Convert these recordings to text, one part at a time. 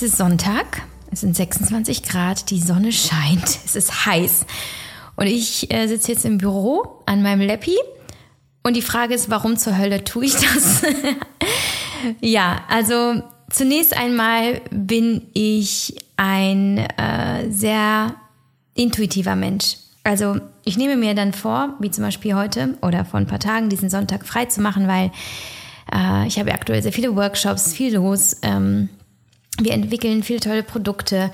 Es ist Sonntag, es sind 26 Grad, die Sonne scheint, es ist heiß. Und ich äh, sitze jetzt im Büro an meinem Lappi und die Frage ist, warum zur Hölle tue ich das? ja, also zunächst einmal bin ich ein äh, sehr intuitiver Mensch. Also ich nehme mir dann vor, wie zum Beispiel heute oder vor ein paar Tagen, diesen Sonntag frei zu machen, weil äh, ich habe aktuell sehr viele Workshops, viel los. Ähm, wir entwickeln viele tolle Produkte.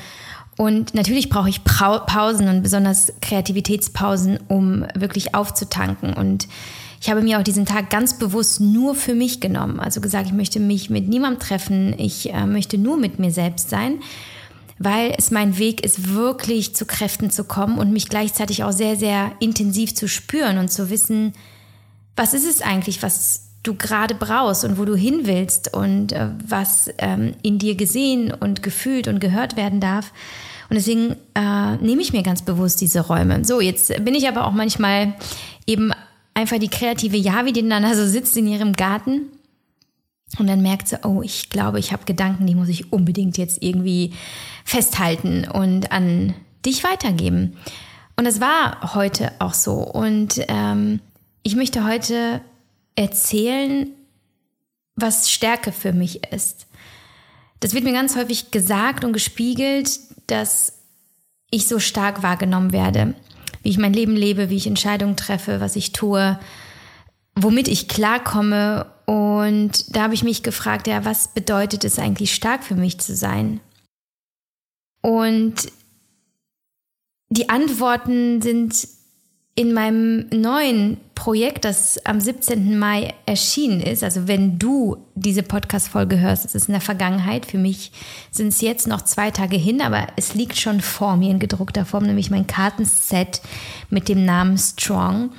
Und natürlich brauche ich Pausen und besonders Kreativitätspausen, um wirklich aufzutanken. Und ich habe mir auch diesen Tag ganz bewusst nur für mich genommen. Also gesagt, ich möchte mich mit niemandem treffen. Ich äh, möchte nur mit mir selbst sein, weil es mein Weg ist, wirklich zu Kräften zu kommen und mich gleichzeitig auch sehr, sehr intensiv zu spüren und zu wissen, was ist es eigentlich, was du gerade brauchst und wo du hin willst und äh, was ähm, in dir gesehen und gefühlt und gehört werden darf. Und deswegen äh, nehme ich mir ganz bewusst diese Räume. So, jetzt bin ich aber auch manchmal eben einfach die kreative Javi, die dann da so sitzt in ihrem Garten und dann merkt sie, oh, ich glaube, ich habe Gedanken, die muss ich unbedingt jetzt irgendwie festhalten und an dich weitergeben. Und das war heute auch so. Und ähm, ich möchte heute erzählen, was Stärke für mich ist. Das wird mir ganz häufig gesagt und gespiegelt, dass ich so stark wahrgenommen werde, wie ich mein Leben lebe, wie ich Entscheidungen treffe, was ich tue, womit ich klarkomme. Und da habe ich mich gefragt, ja, was bedeutet es eigentlich stark für mich zu sein? Und die Antworten sind in meinem neuen Projekt, das am 17. Mai erschienen ist, also wenn du diese Podcast-Folge hörst, es ist in der Vergangenheit. Für mich sind es jetzt noch zwei Tage hin, aber es liegt schon vor mir in gedruckter Form, nämlich mein Kartenset mit dem Namen Strong,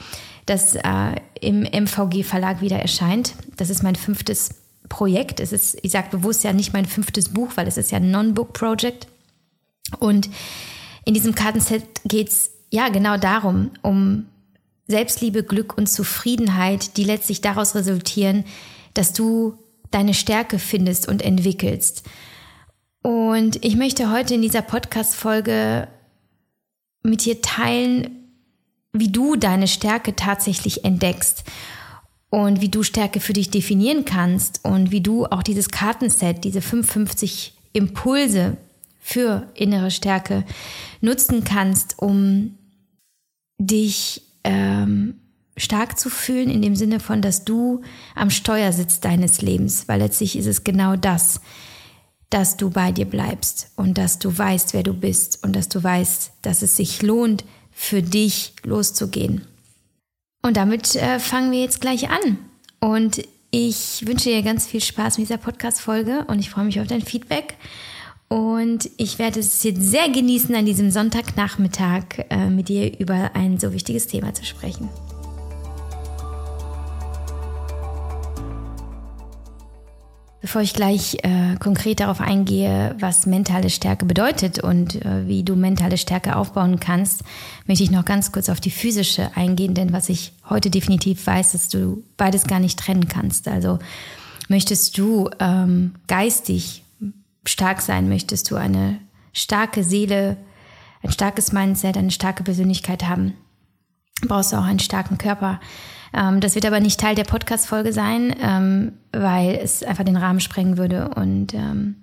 das äh, im MVG-Verlag wieder erscheint. Das ist mein fünftes Projekt. Es ist, ich sage bewusst ja nicht mein fünftes Buch, weil es ist ja ein Non-Book-Project. Und in diesem Kartenset geht es ja, genau darum, um Selbstliebe, Glück und Zufriedenheit, die letztlich daraus resultieren, dass du deine Stärke findest und entwickelst. Und ich möchte heute in dieser Podcast-Folge mit dir teilen, wie du deine Stärke tatsächlich entdeckst und wie du Stärke für dich definieren kannst und wie du auch dieses Kartenset, diese 55 Impulse für innere Stärke nutzen kannst, um dich ähm, stark zu fühlen, in dem Sinne von, dass du am Steuer sitzt deines Lebens, weil letztlich ist es genau das, dass du bei dir bleibst und dass du weißt, wer du bist und dass du weißt, dass es sich lohnt, für dich loszugehen. Und damit äh, fangen wir jetzt gleich an. Und ich wünsche dir ganz viel Spaß mit dieser Podcast-Folge und ich freue mich auf dein Feedback. Und ich werde es jetzt sehr genießen, an diesem Sonntagnachmittag äh, mit dir über ein so wichtiges Thema zu sprechen. Bevor ich gleich äh, konkret darauf eingehe, was mentale Stärke bedeutet und äh, wie du mentale Stärke aufbauen kannst, möchte ich noch ganz kurz auf die physische eingehen, denn was ich heute definitiv weiß, dass du beides gar nicht trennen kannst. Also möchtest du ähm, geistig stark sein möchtest, du eine starke Seele, ein starkes Mindset, eine starke Persönlichkeit haben, brauchst du auch einen starken Körper. Ähm, das wird aber nicht Teil der Podcast-Folge sein, ähm, weil es einfach den Rahmen sprengen würde und ähm,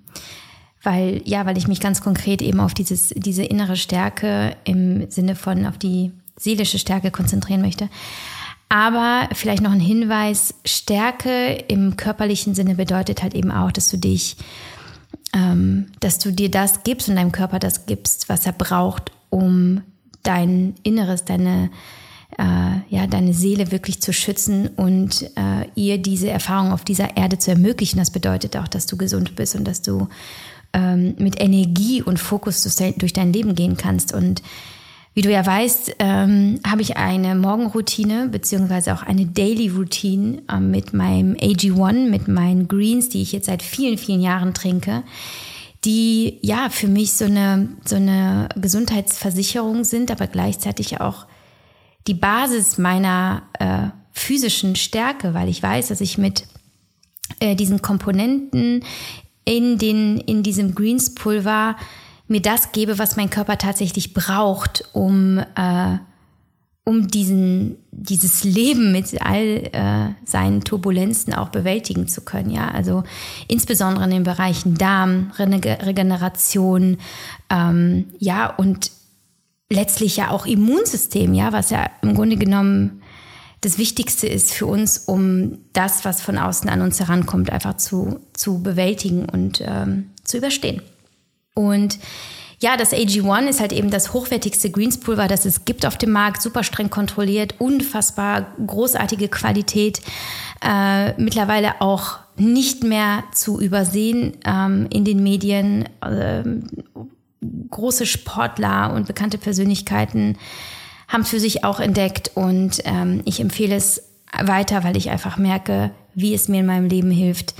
weil, ja, weil ich mich ganz konkret eben auf dieses, diese innere Stärke im Sinne von auf die seelische Stärke konzentrieren möchte. Aber vielleicht noch ein Hinweis, Stärke im körperlichen Sinne bedeutet halt eben auch, dass du dich ähm, dass du dir das gibst und deinem Körper das gibst, was er braucht, um dein Inneres, deine, äh, ja, deine Seele wirklich zu schützen und äh, ihr diese Erfahrung auf dieser Erde zu ermöglichen. Das bedeutet auch, dass du gesund bist und dass du ähm, mit Energie und Fokus durch dein Leben gehen kannst. Und wie du ja weißt, ähm, habe ich eine Morgenroutine beziehungsweise auch eine Daily Routine äh, mit meinem AG1, mit meinen Greens, die ich jetzt seit vielen, vielen Jahren trinke, die ja für mich so eine, so eine Gesundheitsversicherung sind, aber gleichzeitig auch die Basis meiner äh, physischen Stärke, weil ich weiß, dass ich mit äh, diesen Komponenten in, den, in diesem Greens-Pulver mir das gebe, was mein Körper tatsächlich braucht, um, äh, um diesen, dieses Leben mit all äh, seinen Turbulenzen auch bewältigen zu können. Ja, also insbesondere in den Bereichen Darm, Regeneration, ähm, ja, und letztlich ja auch Immunsystem, ja, was ja im Grunde genommen das Wichtigste ist für uns, um das, was von außen an uns herankommt, einfach zu, zu bewältigen und ähm, zu überstehen. Und ja, das AG1 ist halt eben das hochwertigste Greenspulver, das es gibt auf dem Markt, super streng kontrolliert, unfassbar großartige Qualität, äh, mittlerweile auch nicht mehr zu übersehen ähm, in den Medien. Äh, große Sportler und bekannte Persönlichkeiten haben es für sich auch entdeckt und ähm, ich empfehle es weiter, weil ich einfach merke, wie es mir in meinem Leben hilft,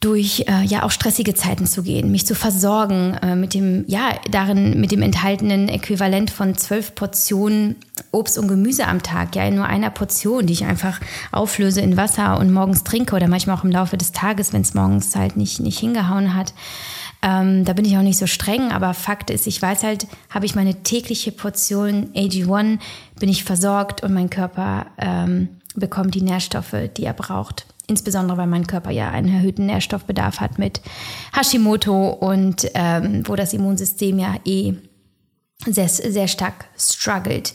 durch äh, ja auch stressige Zeiten zu gehen, mich zu versorgen äh, mit dem ja darin mit dem enthaltenen Äquivalent von zwölf Portionen Obst und Gemüse am Tag, ja in nur einer Portion, die ich einfach auflöse in Wasser und morgens trinke oder manchmal auch im Laufe des Tages, wenn es morgens halt nicht nicht hingehauen hat. Ähm, da bin ich auch nicht so streng, aber Fakt ist, ich weiß halt, habe ich meine tägliche Portion AG1, bin ich versorgt und mein Körper ähm, bekommt die Nährstoffe, die er braucht insbesondere weil mein Körper ja einen erhöhten Nährstoffbedarf hat mit Hashimoto und ähm, wo das Immunsystem ja eh sehr, sehr stark struggelt.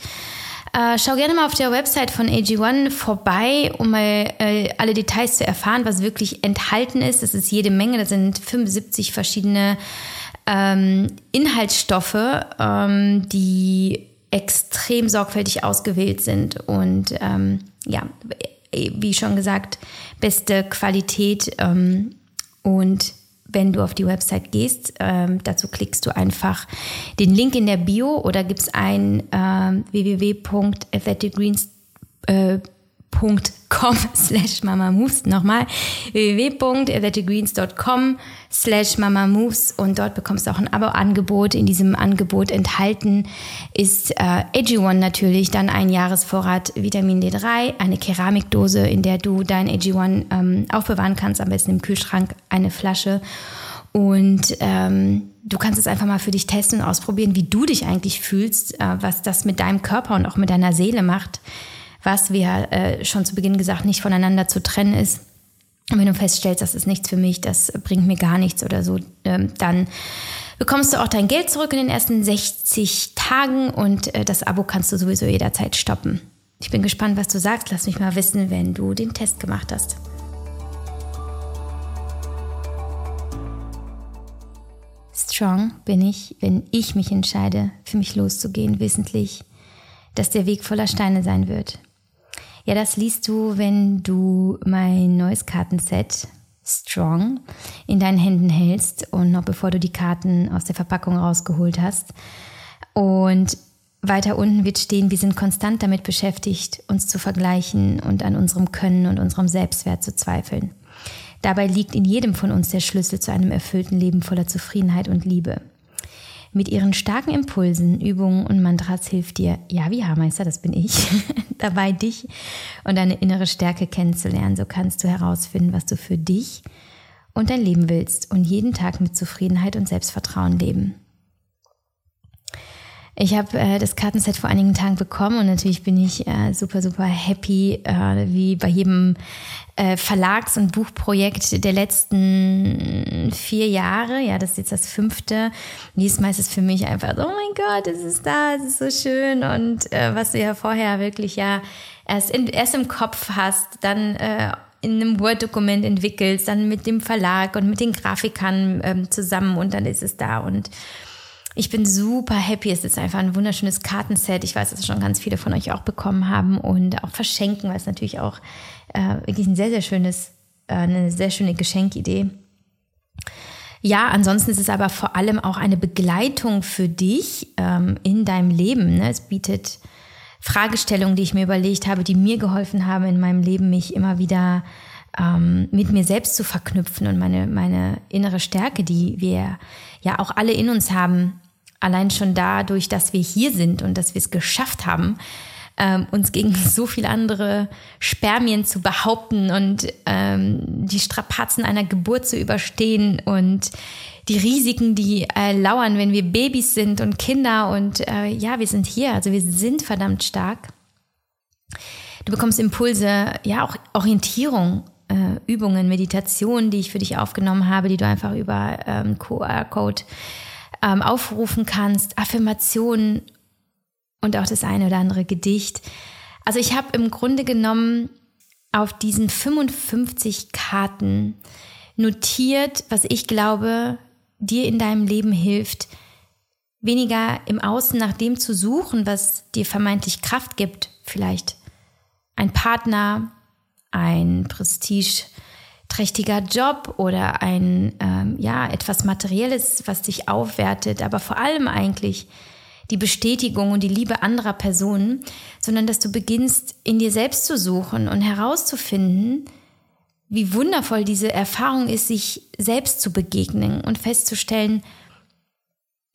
Äh, schau gerne mal auf der Website von AG1 vorbei, um mal äh, alle Details zu erfahren, was wirklich enthalten ist. Das ist jede Menge, das sind 75 verschiedene ähm, Inhaltsstoffe, ähm, die extrem sorgfältig ausgewählt sind und ähm, ja, wie schon gesagt, beste Qualität. Ähm, und wenn du auf die Website gehst, ähm, dazu klickst du einfach den Link in der Bio oder gibst ein äh, www.athleticgreens.com www.com slash mamamoves. Nochmal www.athleticgreens.com slash mamamoves und dort bekommst du auch ein Abo-Angebot. In diesem Angebot enthalten ist äh, AG1 natürlich, dann ein Jahresvorrat Vitamin D3, eine Keramikdose, in der du dein AG1 ähm, aufbewahren kannst, am besten im Kühlschrank, eine Flasche und ähm, du kannst es einfach mal für dich testen und ausprobieren, wie du dich eigentlich fühlst, äh, was das mit deinem Körper und auch mit deiner Seele macht was wir äh, schon zu Beginn gesagt, nicht voneinander zu trennen ist. Und wenn du feststellst, das ist nichts für mich, das bringt mir gar nichts oder so, ähm, dann bekommst du auch dein Geld zurück in den ersten 60 Tagen und äh, das Abo kannst du sowieso jederzeit stoppen. Ich bin gespannt, was du sagst. Lass mich mal wissen, wenn du den Test gemacht hast. Strong bin ich, wenn ich mich entscheide, für mich loszugehen, wissentlich, dass der Weg voller Steine sein wird. Ja, das liest du, wenn du mein neues Kartenset Strong in deinen Händen hältst und noch bevor du die Karten aus der Verpackung rausgeholt hast. Und weiter unten wird stehen, wir sind konstant damit beschäftigt, uns zu vergleichen und an unserem Können und unserem Selbstwert zu zweifeln. Dabei liegt in jedem von uns der Schlüssel zu einem erfüllten Leben voller Zufriedenheit und Liebe. Mit ihren starken Impulsen, Übungen und Mantras hilft dir, ja, wie Haarmeister, das bin ich, dabei dich und deine innere Stärke kennenzulernen. So kannst du herausfinden, was du für dich und dein Leben willst und jeden Tag mit Zufriedenheit und Selbstvertrauen leben. Ich habe äh, das Kartenset vor einigen Tagen bekommen und natürlich bin ich äh, super, super happy, äh, wie bei jedem äh, Verlags- und Buchprojekt der letzten vier Jahre. Ja, das ist jetzt das fünfte. Diesmal ist es für mich einfach, oh mein Gott, es ist da, es ist so schön. Und äh, was du ja vorher wirklich ja erst, in, erst im Kopf hast, dann äh, in einem Word-Dokument entwickelst, dann mit dem Verlag und mit den Grafikern ähm, zusammen und dann ist es da. Und ich bin super happy. Es ist einfach ein wunderschönes Kartenset. Ich weiß, dass schon ganz viele von euch auch bekommen haben und auch verschenken, weil es natürlich auch äh, wirklich ein sehr, sehr schönes, äh, eine sehr schöne Geschenkidee. Ja, ansonsten ist es aber vor allem auch eine Begleitung für dich ähm, in deinem Leben. Ne? Es bietet Fragestellungen, die ich mir überlegt habe, die mir geholfen haben in meinem Leben, mich immer wieder ähm, mit mir selbst zu verknüpfen und meine, meine innere Stärke, die wir ja auch alle in uns haben, allein schon dadurch, dass wir hier sind und dass wir es geschafft haben, ähm, uns gegen so viele andere Spermien zu behaupten und ähm, die Strapazen einer Geburt zu überstehen und die Risiken, die äh, lauern, wenn wir Babys sind und Kinder und äh, ja, wir sind hier, also wir sind verdammt stark. Du bekommst Impulse, ja auch Orientierung, äh, Übungen, Meditationen, die ich für dich aufgenommen habe, die du einfach über ähm, QR-Code ähm, aufrufen kannst, Affirmationen und auch das eine oder andere Gedicht. Also ich habe im Grunde genommen auf diesen 55 Karten notiert, was ich glaube, dir in deinem Leben hilft, weniger im Außen nach dem zu suchen, was dir vermeintlich Kraft gibt, vielleicht ein Partner, ein prestigeträchtiger Job oder ein ähm, ja etwas Materielles, was dich aufwertet, aber vor allem eigentlich die Bestätigung und die Liebe anderer Personen, sondern dass du beginnst in dir selbst zu suchen und herauszufinden, wie wundervoll diese Erfahrung ist, sich selbst zu begegnen und festzustellen,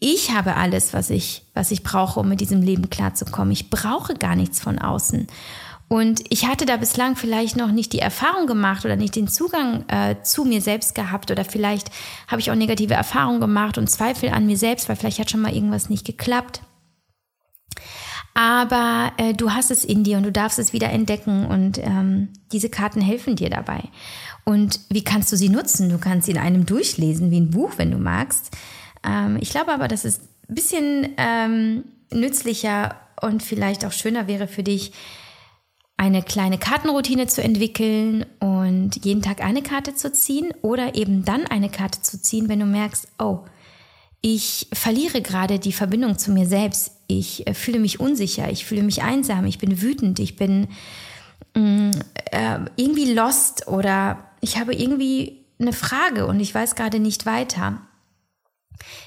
ich habe alles, was ich, was ich brauche, um mit diesem Leben klarzukommen. Ich brauche gar nichts von außen. Und ich hatte da bislang vielleicht noch nicht die Erfahrung gemacht oder nicht den Zugang äh, zu mir selbst gehabt oder vielleicht habe ich auch negative Erfahrungen gemacht und Zweifel an mir selbst, weil vielleicht hat schon mal irgendwas nicht geklappt. Aber äh, du hast es in dir und du darfst es wieder entdecken und ähm, diese Karten helfen dir dabei. Und wie kannst du sie nutzen? Du kannst sie in einem durchlesen, wie ein Buch, wenn du magst. Ähm, ich glaube aber, dass es ein bisschen ähm, nützlicher und vielleicht auch schöner wäre für dich, eine kleine Kartenroutine zu entwickeln und jeden Tag eine Karte zu ziehen oder eben dann eine Karte zu ziehen, wenn du merkst, oh, ich verliere gerade die Verbindung zu mir selbst. Ich äh, fühle mich unsicher, ich fühle mich einsam, ich bin wütend, ich bin mm, äh, irgendwie lost oder ich habe irgendwie eine Frage und ich weiß gerade nicht weiter.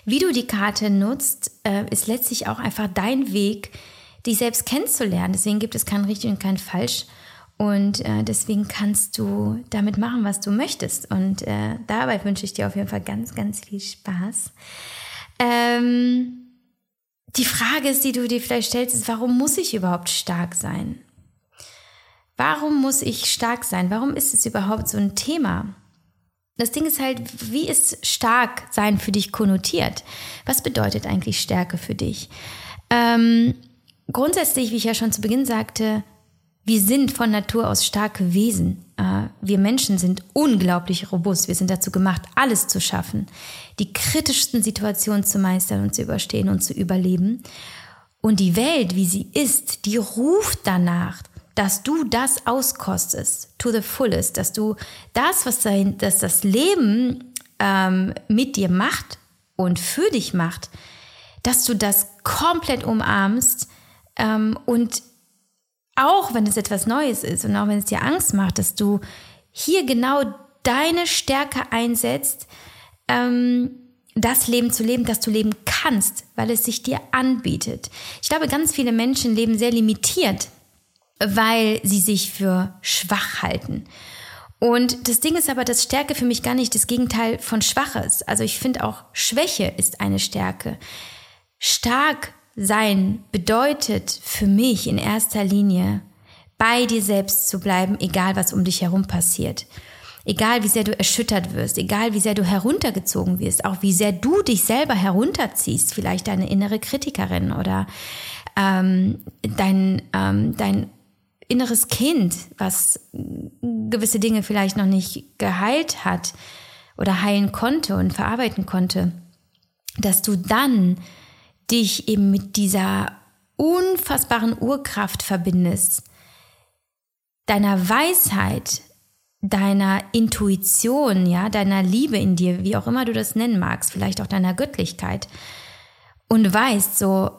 Wie du die Karte nutzt, äh, ist letztlich auch einfach dein Weg, dich selbst kennenzulernen. Deswegen gibt es kein richtig und kein falsch. Und äh, deswegen kannst du damit machen, was du möchtest. Und äh, dabei wünsche ich dir auf jeden Fall ganz, ganz viel Spaß. Ähm, die Frage ist, die du dir vielleicht stellst, ist, warum muss ich überhaupt stark sein? Warum muss ich stark sein? Warum ist es überhaupt so ein Thema? Das Ding ist halt, wie ist stark sein für dich konnotiert? Was bedeutet eigentlich Stärke für dich? Ähm, grundsätzlich, wie ich ja schon zu Beginn sagte, wir sind von Natur aus starke Wesen. Äh, wir Menschen sind unglaublich robust. Wir sind dazu gemacht, alles zu schaffen, die kritischsten Situationen zu meistern und zu überstehen und zu überleben. Und die Welt, wie sie ist, die ruft danach, dass du das auskostest, to the fullest, dass du das, was dein, dass das Leben ähm, mit dir macht und für dich macht, dass du das komplett umarmst ähm, und auch wenn es etwas Neues ist und auch wenn es dir Angst macht, dass du hier genau deine Stärke einsetzt, ähm, das Leben zu leben, das du leben kannst, weil es sich dir anbietet. Ich glaube, ganz viele Menschen leben sehr limitiert, weil sie sich für schwach halten. Und das Ding ist aber, dass Stärke für mich gar nicht das Gegenteil von schwach ist. Also ich finde auch Schwäche ist eine Stärke. Stark sein bedeutet für mich in erster Linie, bei dir selbst zu bleiben, egal was um dich herum passiert. Egal wie sehr du erschüttert wirst, egal wie sehr du heruntergezogen wirst, auch wie sehr du dich selber herunterziehst, vielleicht deine innere Kritikerin oder ähm, dein, ähm, dein inneres Kind, was gewisse Dinge vielleicht noch nicht geheilt hat oder heilen konnte und verarbeiten konnte, dass du dann dich eben mit dieser unfassbaren Urkraft verbindest, deiner Weisheit, deiner Intuition, ja, deiner Liebe in dir, wie auch immer du das nennen magst, vielleicht auch deiner Göttlichkeit und weißt so,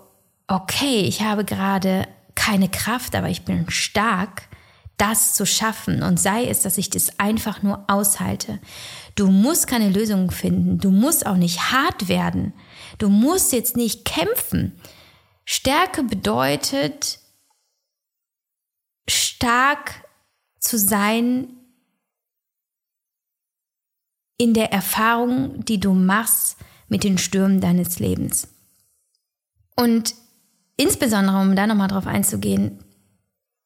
okay, ich habe gerade keine Kraft, aber ich bin stark, das zu schaffen. Und sei es, dass ich das einfach nur aushalte. Du musst keine Lösung finden, du musst auch nicht hart werden, Du musst jetzt nicht kämpfen. Stärke bedeutet, stark zu sein in der Erfahrung, die du machst mit den Stürmen deines Lebens. Und insbesondere, um da nochmal drauf einzugehen,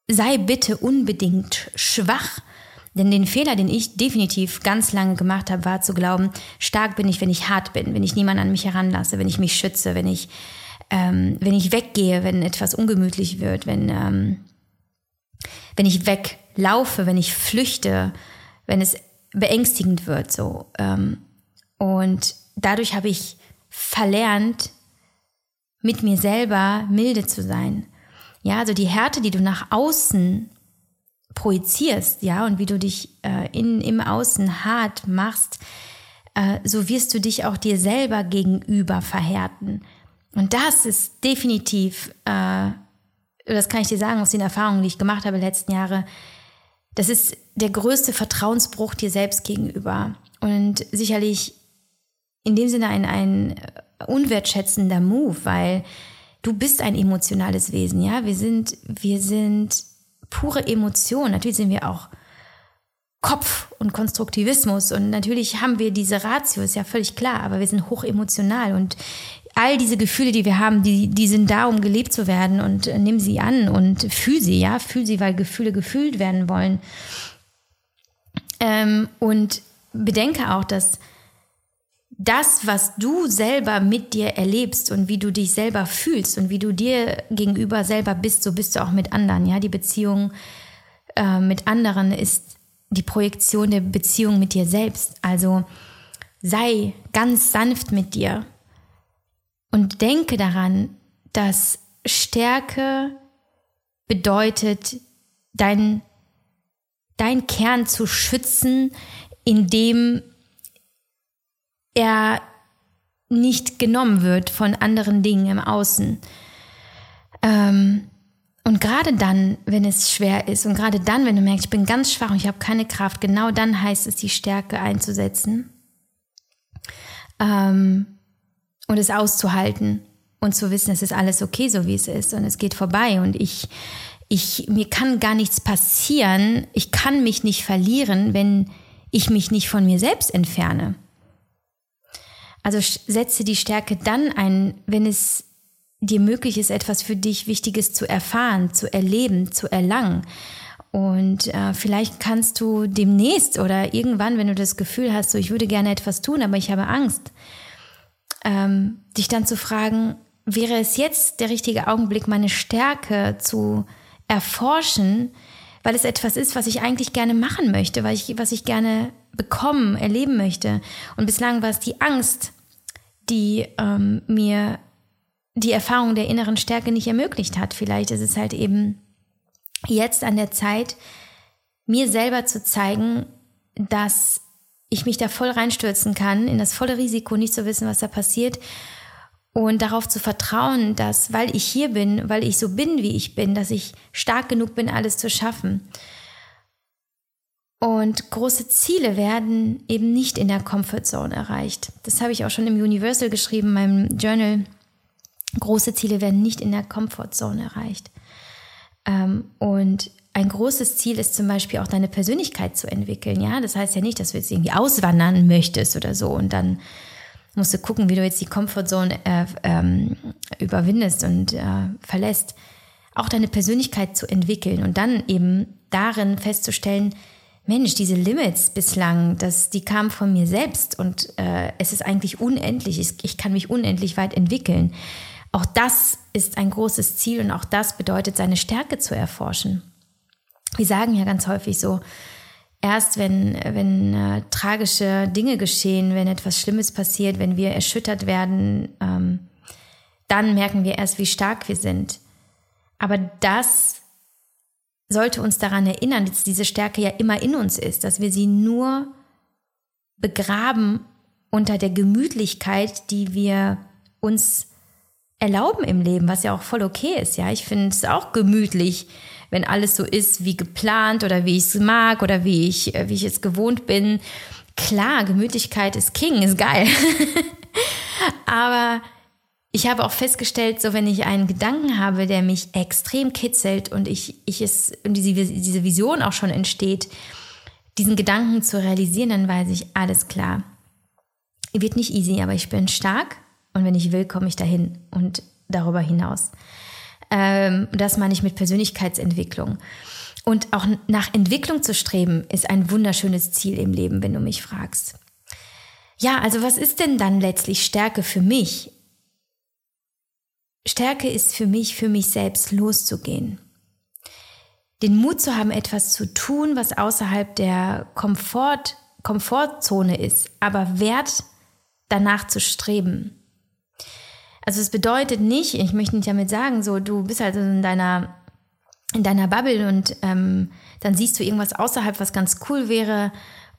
sei bitte unbedingt schwach. Denn den Fehler, den ich definitiv ganz lange gemacht habe, war zu glauben, stark bin ich, wenn ich hart bin, wenn ich niemanden an mich heranlasse, wenn ich mich schütze, wenn ich, ähm, wenn ich weggehe, wenn etwas ungemütlich wird, wenn, ähm, wenn ich weglaufe, wenn ich flüchte, wenn es beängstigend wird. So. Ähm, und dadurch habe ich verlernt, mit mir selber milde zu sein. Ja, also die Härte, die du nach außen projizierst, ja, und wie du dich äh, in, im Außen hart machst, äh, so wirst du dich auch dir selber gegenüber verhärten. Und das ist definitiv, äh, das kann ich dir sagen aus den Erfahrungen, die ich gemacht habe letzten Jahre, das ist der größte Vertrauensbruch dir selbst gegenüber. Und sicherlich in dem Sinne ein, ein unwertschätzender Move, weil du bist ein emotionales Wesen, ja. Wir sind, wir sind pure Emotion. Natürlich sind wir auch Kopf und Konstruktivismus und natürlich haben wir diese Ratio, ist ja völlig klar, aber wir sind hoch emotional und all diese Gefühle, die wir haben, die, die sind da, um gelebt zu werden und äh, nimm sie an und fühl sie, ja, fühl sie, weil Gefühle gefühlt werden wollen. Ähm, und bedenke auch, dass das, was du selber mit dir erlebst und wie du dich selber fühlst und wie du dir gegenüber selber bist, so bist du auch mit anderen. Ja, die Beziehung äh, mit anderen ist die Projektion der Beziehung mit dir selbst. Also sei ganz sanft mit dir und denke daran, dass Stärke bedeutet, dein, dein Kern zu schützen, indem er nicht genommen wird von anderen Dingen im Außen. Ähm, und gerade dann, wenn es schwer ist und gerade dann, wenn du merkst, ich bin ganz schwach und ich habe keine Kraft, genau dann heißt es, die Stärke einzusetzen ähm, und es auszuhalten und zu wissen, es ist alles okay, so wie es ist und es geht vorbei und ich, ich, mir kann gar nichts passieren, ich kann mich nicht verlieren, wenn ich mich nicht von mir selbst entferne. Also setze die Stärke dann ein, wenn es dir möglich ist, etwas für dich Wichtiges zu erfahren, zu erleben, zu erlangen. Und äh, vielleicht kannst du demnächst oder irgendwann, wenn du das Gefühl hast, so ich würde gerne etwas tun, aber ich habe Angst, ähm, dich dann zu fragen, wäre es jetzt der richtige Augenblick, meine Stärke zu erforschen, weil es etwas ist, was ich eigentlich gerne machen möchte, weil ich, was ich gerne bekommen, erleben möchte. Und bislang war es die Angst, die ähm, mir die Erfahrung der inneren Stärke nicht ermöglicht hat. Vielleicht ist es halt eben jetzt an der Zeit, mir selber zu zeigen, dass ich mich da voll reinstürzen kann, in das volle Risiko, nicht zu wissen, was da passiert und darauf zu vertrauen, dass, weil ich hier bin, weil ich so bin, wie ich bin, dass ich stark genug bin, alles zu schaffen. Und große Ziele werden eben nicht in der Comfortzone erreicht. Das habe ich auch schon im Universal geschrieben, meinem Journal. Große Ziele werden nicht in der Comfortzone erreicht. Ähm, und ein großes Ziel ist zum Beispiel auch deine Persönlichkeit zu entwickeln. Ja, das heißt ja nicht, dass du jetzt irgendwie auswandern möchtest oder so und dann musst du gucken, wie du jetzt die Comfortzone äh, ähm, überwindest und äh, verlässt. Auch deine Persönlichkeit zu entwickeln und dann eben darin festzustellen, Mensch, diese Limits bislang, das, die kamen von mir selbst und äh, es ist eigentlich unendlich. Ich, ich kann mich unendlich weit entwickeln. Auch das ist ein großes Ziel und auch das bedeutet, seine Stärke zu erforschen. Wir sagen ja ganz häufig so, erst wenn, wenn äh, tragische Dinge geschehen, wenn etwas Schlimmes passiert, wenn wir erschüttert werden, ähm, dann merken wir erst, wie stark wir sind. Aber das sollte uns daran erinnern, dass diese Stärke ja immer in uns ist, dass wir sie nur begraben unter der Gemütlichkeit, die wir uns erlauben im Leben, was ja auch voll okay ist. Ja, ich finde es auch gemütlich, wenn alles so ist wie geplant oder wie ich es mag oder wie ich, wie ich es gewohnt bin. Klar, Gemütlichkeit ist King, ist geil. Aber ich habe auch festgestellt, so wenn ich einen Gedanken habe, der mich extrem kitzelt und ich, ich es, und diese, diese Vision auch schon entsteht, diesen Gedanken zu realisieren, dann weiß ich, alles klar. Wird nicht easy, aber ich bin stark und wenn ich will, komme ich dahin und darüber hinaus. Ähm, das meine ich mit Persönlichkeitsentwicklung. Und auch nach Entwicklung zu streben, ist ein wunderschönes Ziel im Leben, wenn du mich fragst. Ja, also was ist denn dann letztlich Stärke für mich? Stärke ist für mich, für mich selbst loszugehen. Den Mut zu haben, etwas zu tun, was außerhalb der Komfort, Komfortzone ist, aber wert danach zu streben. Also es bedeutet nicht, ich möchte nicht damit sagen, so du bist also in deiner in deiner Bubble und ähm, dann siehst du irgendwas außerhalb, was ganz cool wäre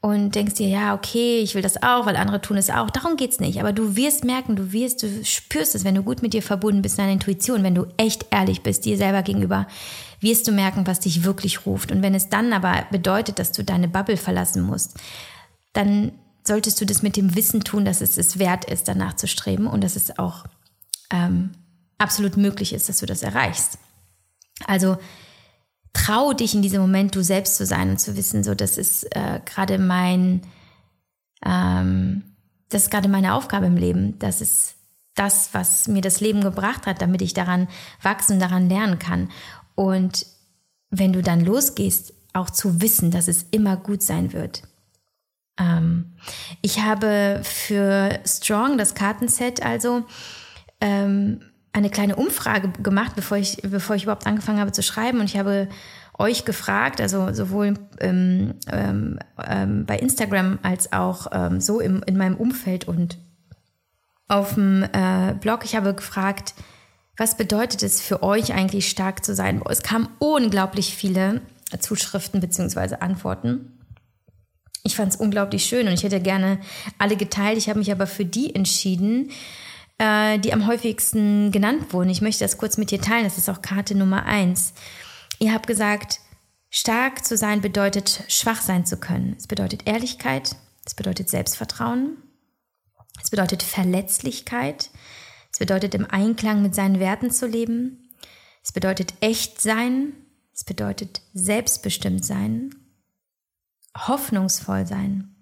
und denkst dir, ja, okay, ich will das auch, weil andere tun es auch. Darum geht's nicht. Aber du wirst merken, du wirst, du spürst es, wenn du gut mit dir verbunden bist, deiner Intuition, wenn du echt ehrlich bist, dir selber gegenüber, wirst du merken, was dich wirklich ruft. Und wenn es dann aber bedeutet, dass du deine Bubble verlassen musst, dann solltest du das mit dem Wissen tun, dass es es wert ist, danach zu streben und dass es auch ähm, absolut möglich ist, dass du das erreichst. Also trau dich in diesem Moment du selbst zu sein und zu wissen, so das ist äh, gerade mein, ähm, das ist gerade meine Aufgabe im Leben. Das ist das, was mir das Leben gebracht hat, damit ich daran wachsen und daran lernen kann. Und wenn du dann losgehst, auch zu wissen, dass es immer gut sein wird. Ähm, ich habe für Strong, das Kartenset also, ähm, eine kleine Umfrage gemacht, bevor ich, bevor ich überhaupt angefangen habe zu schreiben. Und ich habe euch gefragt, also sowohl ähm, ähm, ähm, bei Instagram als auch ähm, so im, in meinem Umfeld und auf dem äh, Blog, ich habe gefragt, was bedeutet es für euch eigentlich stark zu sein? Es kamen unglaublich viele Zuschriften bzw. Antworten. Ich fand es unglaublich schön und ich hätte gerne alle geteilt. Ich habe mich aber für die entschieden, äh, die am häufigsten genannt wurden. Ich möchte das kurz mit dir teilen. Das ist auch Karte Nummer eins. Ihr habt gesagt, stark zu sein bedeutet, schwach sein zu können. Es bedeutet Ehrlichkeit, es bedeutet Selbstvertrauen, es bedeutet Verletzlichkeit, es bedeutet im Einklang mit seinen Werten zu leben, es bedeutet echt sein, es bedeutet selbstbestimmt sein, hoffnungsvoll sein,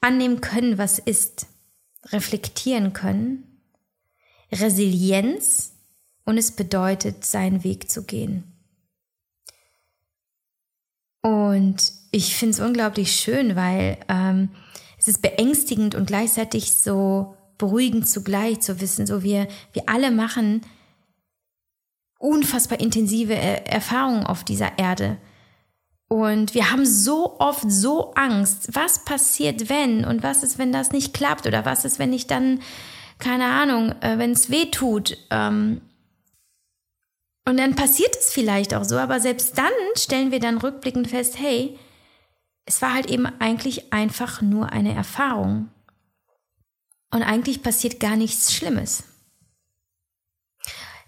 annehmen können, was ist, reflektieren können, Resilienz und es bedeutet, seinen Weg zu gehen. Und ich finde es unglaublich schön, weil ähm, es ist beängstigend und gleichzeitig so beruhigend zugleich zu wissen, so wir, wir alle machen unfassbar intensive er Erfahrungen auf dieser Erde. Und wir haben so oft so Angst, was passiert, wenn und was ist, wenn das nicht klappt oder was ist, wenn ich dann keine Ahnung, äh, wenn es weh tut. Ähm, und dann passiert es vielleicht auch so, aber selbst dann stellen wir dann rückblickend fest, hey, es war halt eben eigentlich einfach nur eine Erfahrung. Und eigentlich passiert gar nichts Schlimmes.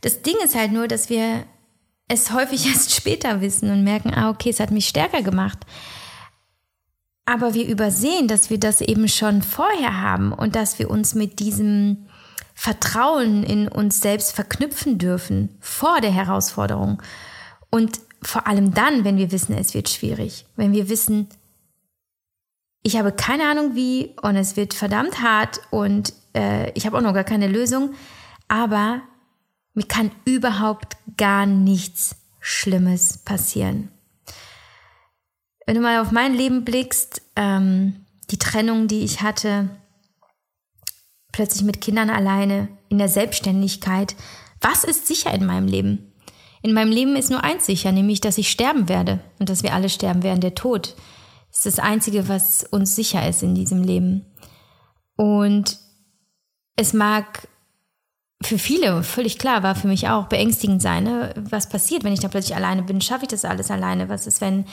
Das Ding ist halt nur, dass wir es häufig erst später wissen und merken, ah, okay, es hat mich stärker gemacht. Aber wir übersehen, dass wir das eben schon vorher haben und dass wir uns mit diesem Vertrauen in uns selbst verknüpfen dürfen vor der Herausforderung. Und vor allem dann, wenn wir wissen, es wird schwierig. Wenn wir wissen, ich habe keine Ahnung wie und es wird verdammt hart und äh, ich habe auch noch gar keine Lösung, aber mir kann überhaupt gar nichts Schlimmes passieren. Wenn du mal auf mein Leben blickst, ähm, die Trennung, die ich hatte, plötzlich mit Kindern alleine, in der Selbstständigkeit, was ist sicher in meinem Leben? In meinem Leben ist nur eins sicher, nämlich, dass ich sterben werde und dass wir alle sterben werden. Der Tod ist das Einzige, was uns sicher ist in diesem Leben. Und es mag für viele, völlig klar, war für mich auch beängstigend sein. Ne? Was passiert, wenn ich da plötzlich alleine bin? Schaffe ich das alles alleine? Was ist, wenn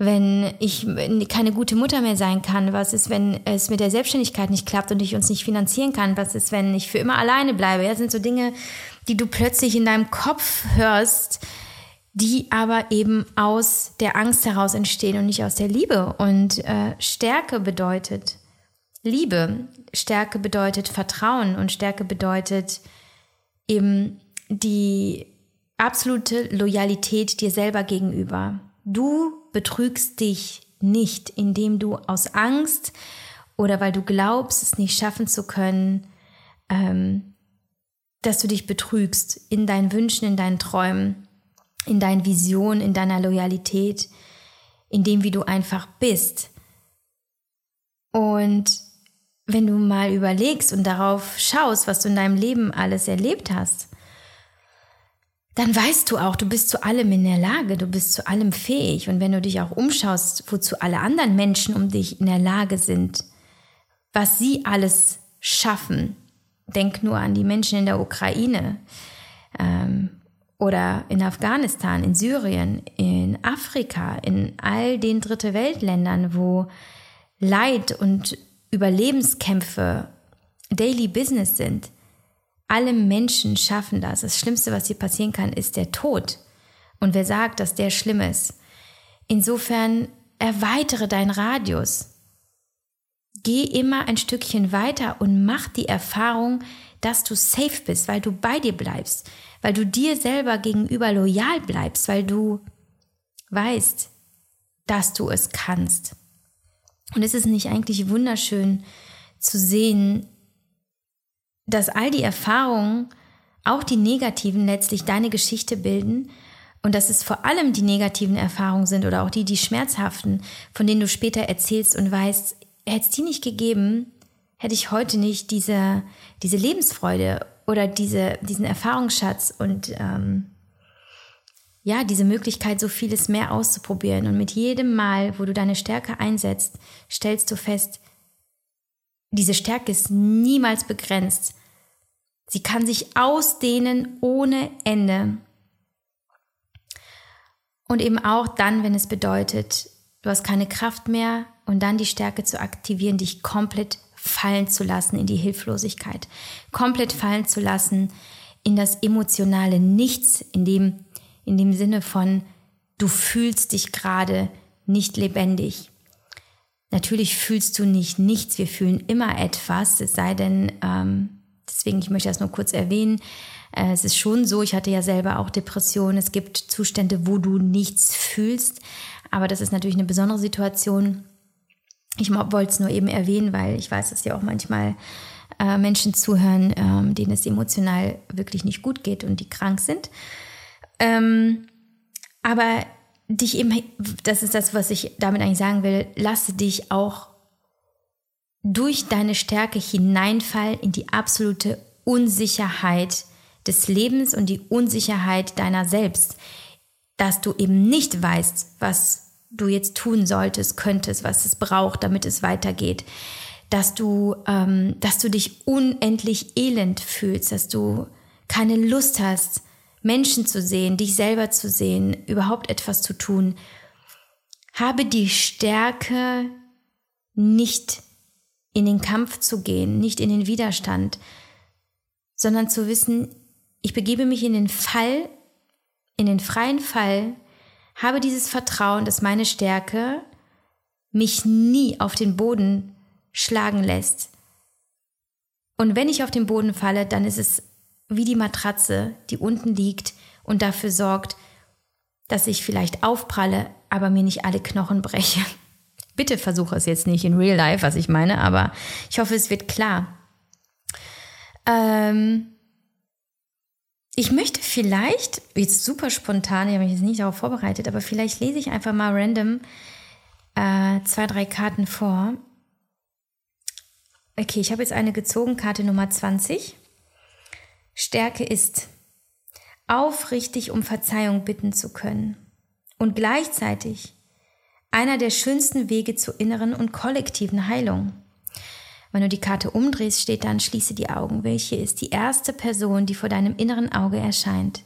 wenn ich keine gute Mutter mehr sein kann? Was ist, wenn es mit der Selbstständigkeit nicht klappt und ich uns nicht finanzieren kann? Was ist, wenn ich für immer alleine bleibe? Ja, das sind so Dinge, die du plötzlich in deinem Kopf hörst, die aber eben aus der Angst heraus entstehen und nicht aus der Liebe. Und äh, Stärke bedeutet Liebe, Stärke bedeutet Vertrauen und Stärke bedeutet eben die absolute Loyalität dir selber gegenüber. Du betrügst dich nicht, indem du aus Angst oder weil du glaubst, es nicht schaffen zu können, ähm, dass du dich betrügst in deinen Wünschen, in deinen Träumen, in deinen Visionen, in deiner Loyalität, in dem, wie du einfach bist. Und wenn du mal überlegst und darauf schaust, was du in deinem Leben alles erlebt hast, dann weißt du auch, du bist zu allem in der Lage, du bist zu allem fähig. Und wenn du dich auch umschaust, wozu alle anderen Menschen um dich in der Lage sind, was sie alles schaffen, denk nur an die Menschen in der Ukraine ähm, oder in Afghanistan, in Syrien, in Afrika, in all den Dritte Weltländern, wo Leid und Überlebenskämpfe Daily Business sind. Alle Menschen schaffen das. Das Schlimmste, was hier passieren kann, ist der Tod. Und wer sagt, dass der schlimm ist? Insofern erweitere deinen Radius. Geh immer ein Stückchen weiter und mach die Erfahrung, dass du safe bist, weil du bei dir bleibst, weil du dir selber gegenüber loyal bleibst, weil du weißt, dass du es kannst. Und es ist nicht eigentlich wunderschön zu sehen, dass all die Erfahrungen, auch die negativen, letztlich deine Geschichte bilden und dass es vor allem die negativen Erfahrungen sind oder auch die, die schmerzhaften, von denen du später erzählst und weißt, hätte es die nicht gegeben, hätte ich heute nicht diese, diese Lebensfreude oder diese, diesen Erfahrungsschatz und ähm, ja, diese Möglichkeit, so vieles mehr auszuprobieren. Und mit jedem Mal, wo du deine Stärke einsetzt, stellst du fest, diese Stärke ist niemals begrenzt. Sie kann sich ausdehnen ohne Ende. Und eben auch dann, wenn es bedeutet, du hast keine Kraft mehr und dann die Stärke zu aktivieren, dich komplett fallen zu lassen in die Hilflosigkeit, komplett fallen zu lassen in das emotionale Nichts, in dem in dem Sinne von, du fühlst dich gerade nicht lebendig. Natürlich fühlst du nicht nichts, wir fühlen immer etwas, es sei denn, ähm, deswegen, ich möchte das nur kurz erwähnen, äh, es ist schon so, ich hatte ja selber auch Depressionen, es gibt Zustände, wo du nichts fühlst, aber das ist natürlich eine besondere Situation. Ich wollte es nur eben erwähnen, weil ich weiß, dass ja auch manchmal äh, Menschen zuhören, ähm, denen es emotional wirklich nicht gut geht und die krank sind. Ähm, aber dich immer, das ist das, was ich damit eigentlich sagen will, lasse dich auch durch deine Stärke hineinfallen in die absolute Unsicherheit des Lebens und die Unsicherheit deiner selbst, dass du eben nicht weißt, was du jetzt tun solltest, könntest, was es braucht, damit es weitergeht, dass du, ähm, dass du dich unendlich elend fühlst, dass du keine Lust hast, Menschen zu sehen, dich selber zu sehen, überhaupt etwas zu tun. Habe die Stärke, nicht in den Kampf zu gehen, nicht in den Widerstand, sondern zu wissen, ich begebe mich in den Fall, in den freien Fall, habe dieses Vertrauen, dass meine Stärke mich nie auf den Boden schlagen lässt. Und wenn ich auf den Boden falle, dann ist es wie die Matratze, die unten liegt und dafür sorgt, dass ich vielleicht aufpralle, aber mir nicht alle Knochen breche. Bitte versuche es jetzt nicht in Real Life, was ich meine, aber ich hoffe, es wird klar. Ähm ich möchte vielleicht, jetzt super spontan, ich habe mich jetzt nicht darauf vorbereitet, aber vielleicht lese ich einfach mal random äh, zwei, drei Karten vor. Okay, ich habe jetzt eine gezogen, Karte Nummer 20. Stärke ist, aufrichtig um Verzeihung bitten zu können und gleichzeitig einer der schönsten Wege zur inneren und kollektiven Heilung. Wenn du die Karte umdrehst, steht dann, schließe die Augen. Welche ist die erste Person, die vor deinem inneren Auge erscheint?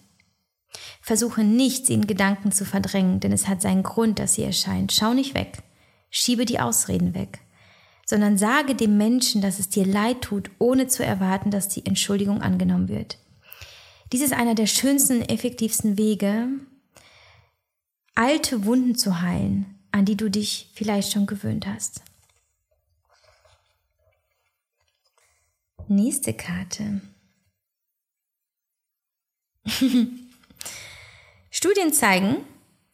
Versuche nicht, sie in Gedanken zu verdrängen, denn es hat seinen Grund, dass sie erscheint. Schau nicht weg. Schiebe die Ausreden weg sondern sage dem Menschen, dass es dir leid tut, ohne zu erwarten, dass die Entschuldigung angenommen wird. Dies ist einer der schönsten, effektivsten Wege, alte Wunden zu heilen, an die du dich vielleicht schon gewöhnt hast. Nächste Karte. Studien zeigen,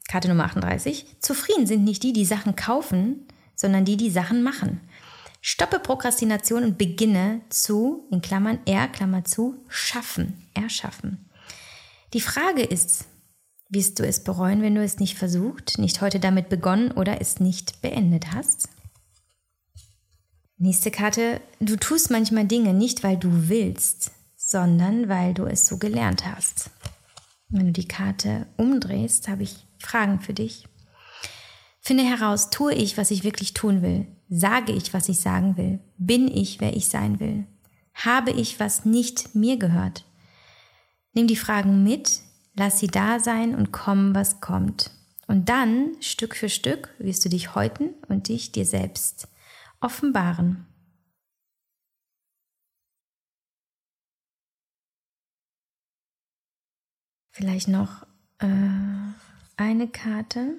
Karte Nummer 38, zufrieden sind nicht die, die Sachen kaufen, sondern die, die Sachen machen. Stoppe Prokrastination und beginne zu, in Klammern R, Klammer zu, schaffen, erschaffen. Die Frage ist, wirst du es bereuen, wenn du es nicht versucht, nicht heute damit begonnen oder es nicht beendet hast? Nächste Karte, du tust manchmal Dinge nicht, weil du willst, sondern weil du es so gelernt hast. Wenn du die Karte umdrehst, habe ich Fragen für dich. Finde heraus, tue ich, was ich wirklich tun will? Sage ich, was ich sagen will? Bin ich, wer ich sein will? Habe ich, was nicht mir gehört? Nimm die Fragen mit, lass sie da sein und kommen, was kommt. Und dann, Stück für Stück, wirst du dich häuten und dich dir selbst offenbaren. Vielleicht noch äh, eine Karte.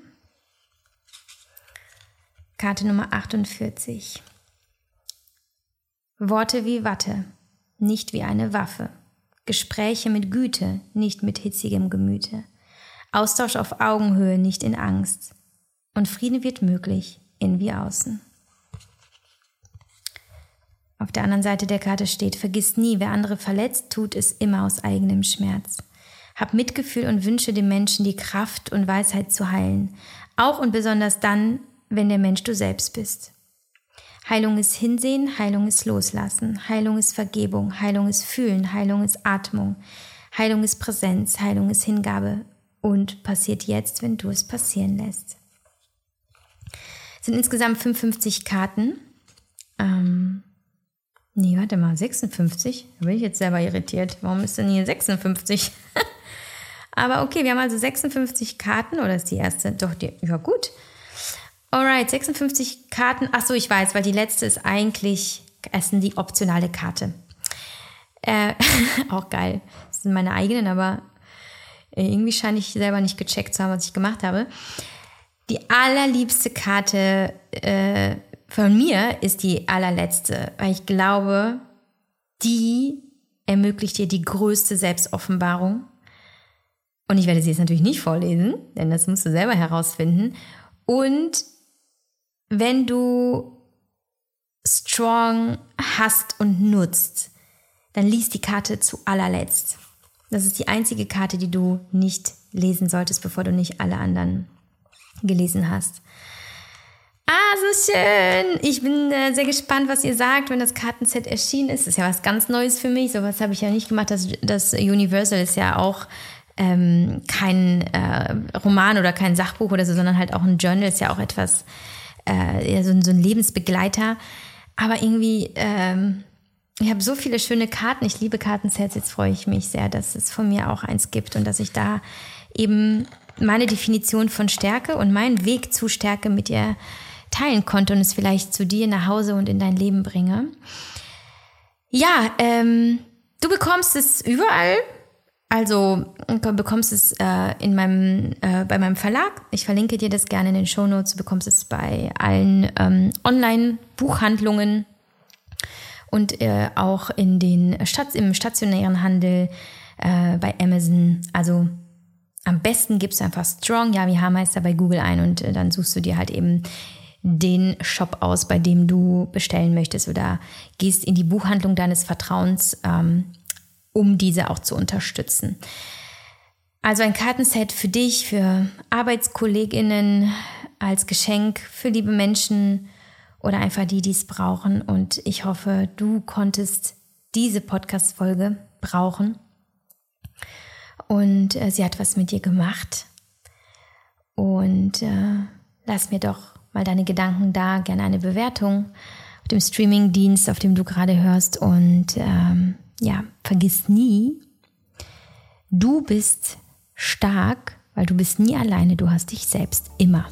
Karte Nummer 48. Worte wie Watte, nicht wie eine Waffe. Gespräche mit Güte, nicht mit hitzigem Gemüte. Austausch auf Augenhöhe, nicht in Angst. Und Frieden wird möglich, in wie außen. Auf der anderen Seite der Karte steht, vergiss nie, wer andere verletzt, tut es immer aus eigenem Schmerz. Hab Mitgefühl und wünsche dem Menschen die Kraft und Weisheit zu heilen, auch und besonders dann, wenn der Mensch du selbst bist. Heilung ist Hinsehen, Heilung ist Loslassen, Heilung ist Vergebung, Heilung ist Fühlen, Heilung ist Atmung, Heilung ist Präsenz, Heilung ist Hingabe und passiert jetzt, wenn du es passieren lässt. Es sind insgesamt 55 Karten. Ähm, nee, warte mal, 56? Da bin ich jetzt selber irritiert. Warum ist denn hier 56? Aber okay, wir haben also 56 Karten, oder ist die erste? Doch, die, ja gut. Alright, 56 Karten. Ach so, ich weiß, weil die letzte ist eigentlich, es ist die optionale Karte. Äh, auch geil. Das sind meine eigenen, aber irgendwie scheine ich selber nicht gecheckt zu haben, was ich gemacht habe. Die allerliebste Karte äh, von mir ist die allerletzte, weil ich glaube, die ermöglicht dir die größte Selbstoffenbarung. Und ich werde sie jetzt natürlich nicht vorlesen, denn das musst du selber herausfinden. Und wenn du Strong hast und nutzt, dann liest die Karte zu allerletzt. Das ist die einzige Karte, die du nicht lesen solltest, bevor du nicht alle anderen gelesen hast. Ah, so schön. Ich bin äh, sehr gespannt, was ihr sagt, wenn das Kartenset erschienen ist. Das ist ja was ganz Neues für mich. Sowas habe ich ja nicht gemacht. Das, das Universal ist ja auch ähm, kein äh, Roman oder kein Sachbuch oder so, sondern halt auch ein Journal. Ist ja auch etwas äh, so, so ein Lebensbegleiter. Aber irgendwie, ähm, ich habe so viele schöne Karten. Ich liebe Kartensets. Jetzt freue ich mich sehr, dass es von mir auch eins gibt und dass ich da eben meine Definition von Stärke und meinen Weg zu Stärke mit dir teilen konnte und es vielleicht zu dir nach Hause und in dein Leben bringe. Ja, ähm, du bekommst es überall also du bekommst es äh, in meinem, äh, bei meinem Verlag. Ich verlinke dir das gerne in den Show Notes. Du bekommst es bei allen ähm, Online-Buchhandlungen und äh, auch in den Stat im stationären Handel äh, bei Amazon. Also am besten gibst du einfach Strong Yavi Haarmeister bei Google ein und äh, dann suchst du dir halt eben den Shop aus, bei dem du bestellen möchtest oder gehst in die Buchhandlung deines Vertrauens. Ähm, um diese auch zu unterstützen. Also ein Kartenset für dich, für Arbeitskolleginnen als Geschenk, für liebe Menschen oder einfach die, die es brauchen. Und ich hoffe, du konntest diese Podcast-Folge brauchen. Und äh, sie hat was mit dir gemacht. Und äh, lass mir doch mal deine Gedanken da, gerne eine Bewertung auf dem Streaming-Dienst, auf dem du gerade hörst. Und ähm, ja, vergiss nie, du bist stark, weil du bist nie alleine, du hast dich selbst immer.